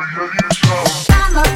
I'm a.